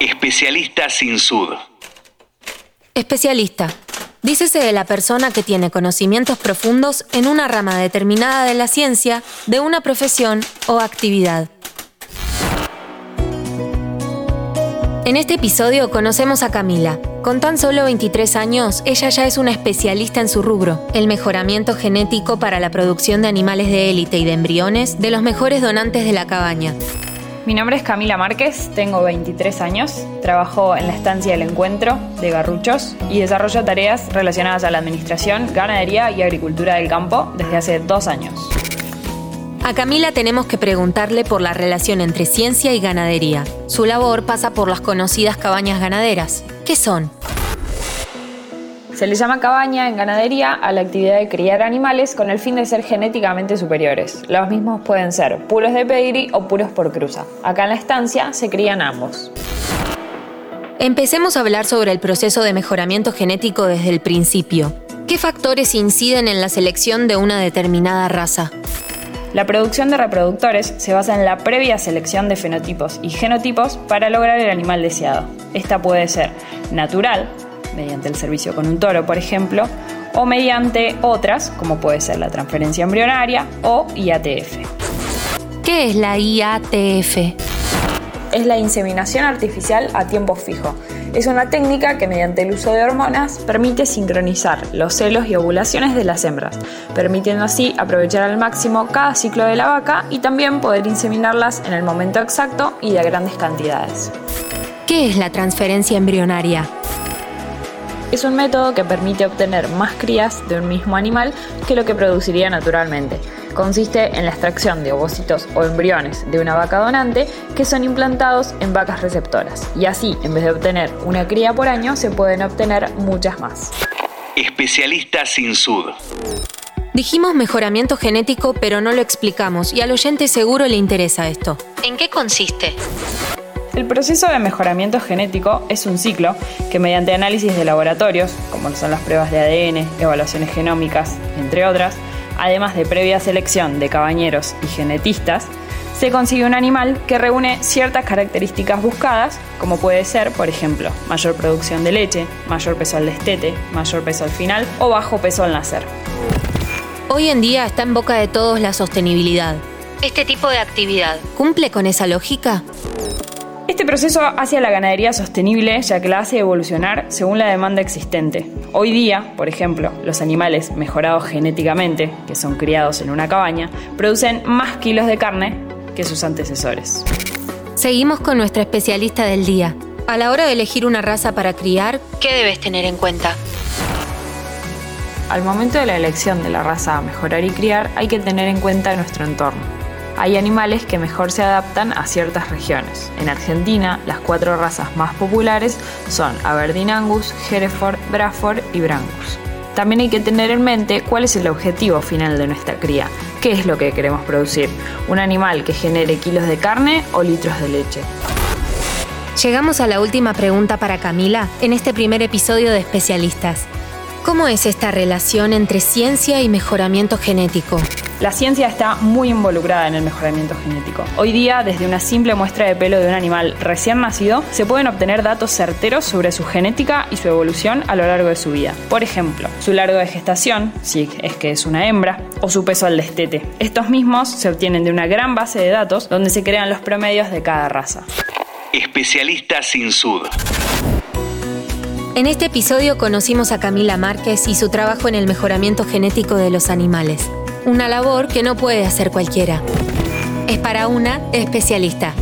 Especialista sin sud. Especialista. Dícese de la persona que tiene conocimientos profundos en una rama determinada de la ciencia, de una profesión o actividad. En este episodio conocemos a Camila. Con tan solo 23 años, ella ya es una especialista en su rubro, el mejoramiento genético para la producción de animales de élite y de embriones de los mejores donantes de la cabaña. Mi nombre es Camila Márquez, tengo 23 años, trabajo en la estancia del encuentro de Garruchos y desarrollo tareas relacionadas a la administración, ganadería y agricultura del campo desde hace dos años. A Camila tenemos que preguntarle por la relación entre ciencia y ganadería. Su labor pasa por las conocidas cabañas ganaderas. ¿Qué son? Se le llama cabaña en ganadería a la actividad de criar animales con el fin de ser genéticamente superiores. Los mismos pueden ser puros de pedigree o puros por cruza. Acá en la estancia se crían ambos. Empecemos a hablar sobre el proceso de mejoramiento genético desde el principio. ¿Qué factores inciden en la selección de una determinada raza? La producción de reproductores se basa en la previa selección de fenotipos y genotipos para lograr el animal deseado. Esta puede ser natural, mediante el servicio con un toro, por ejemplo, o mediante otras, como puede ser la transferencia embrionaria o IATF. ¿Qué es la IATF? Es la inseminación artificial a tiempo fijo. Es una técnica que mediante el uso de hormonas permite sincronizar los celos y ovulaciones de las hembras, permitiendo así aprovechar al máximo cada ciclo de la vaca y también poder inseminarlas en el momento exacto y de grandes cantidades. ¿Qué es la transferencia embrionaria? Es un método que permite obtener más crías de un mismo animal que lo que produciría naturalmente. Consiste en la extracción de ovocitos o embriones de una vaca donante que son implantados en vacas receptoras. Y así, en vez de obtener una cría por año, se pueden obtener muchas más. Especialista sin sud. Dijimos mejoramiento genético, pero no lo explicamos y al oyente seguro le interesa esto. ¿En qué consiste? El proceso de mejoramiento genético es un ciclo que mediante análisis de laboratorios, como son las pruebas de ADN, evaluaciones genómicas, entre otras, además de previa selección de cabañeros y genetistas, se consigue un animal que reúne ciertas características buscadas, como puede ser, por ejemplo, mayor producción de leche, mayor peso al destete, mayor peso al final o bajo peso al nacer. Hoy en día está en boca de todos la sostenibilidad. ¿Este tipo de actividad cumple con esa lógica? Este proceso hace a la ganadería sostenible ya que la hace evolucionar según la demanda existente. Hoy día, por ejemplo, los animales mejorados genéticamente, que son criados en una cabaña, producen más kilos de carne que sus antecesores. Seguimos con nuestra especialista del día. A la hora de elegir una raza para criar, ¿qué debes tener en cuenta? Al momento de la elección de la raza a mejorar y criar, hay que tener en cuenta nuestro entorno hay animales que mejor se adaptan a ciertas regiones. En Argentina, las cuatro razas más populares son Aberdeen Angus, Hereford, Braford y Brangus. También hay que tener en mente cuál es el objetivo final de nuestra cría, qué es lo que queremos producir, un animal que genere kilos de carne o litros de leche. Llegamos a la última pregunta para Camila en este primer episodio de Especialistas. ¿Cómo es esta relación entre ciencia y mejoramiento genético? La ciencia está muy involucrada en el mejoramiento genético. Hoy día, desde una simple muestra de pelo de un animal recién nacido, se pueden obtener datos certeros sobre su genética y su evolución a lo largo de su vida. Por ejemplo, su largo de gestación, si es que es una hembra, o su peso al destete. Estos mismos se obtienen de una gran base de datos donde se crean los promedios de cada raza. Especialista sin sud. En este episodio conocimos a Camila Márquez y su trabajo en el mejoramiento genético de los animales, una labor que no puede hacer cualquiera. Es para una especialista.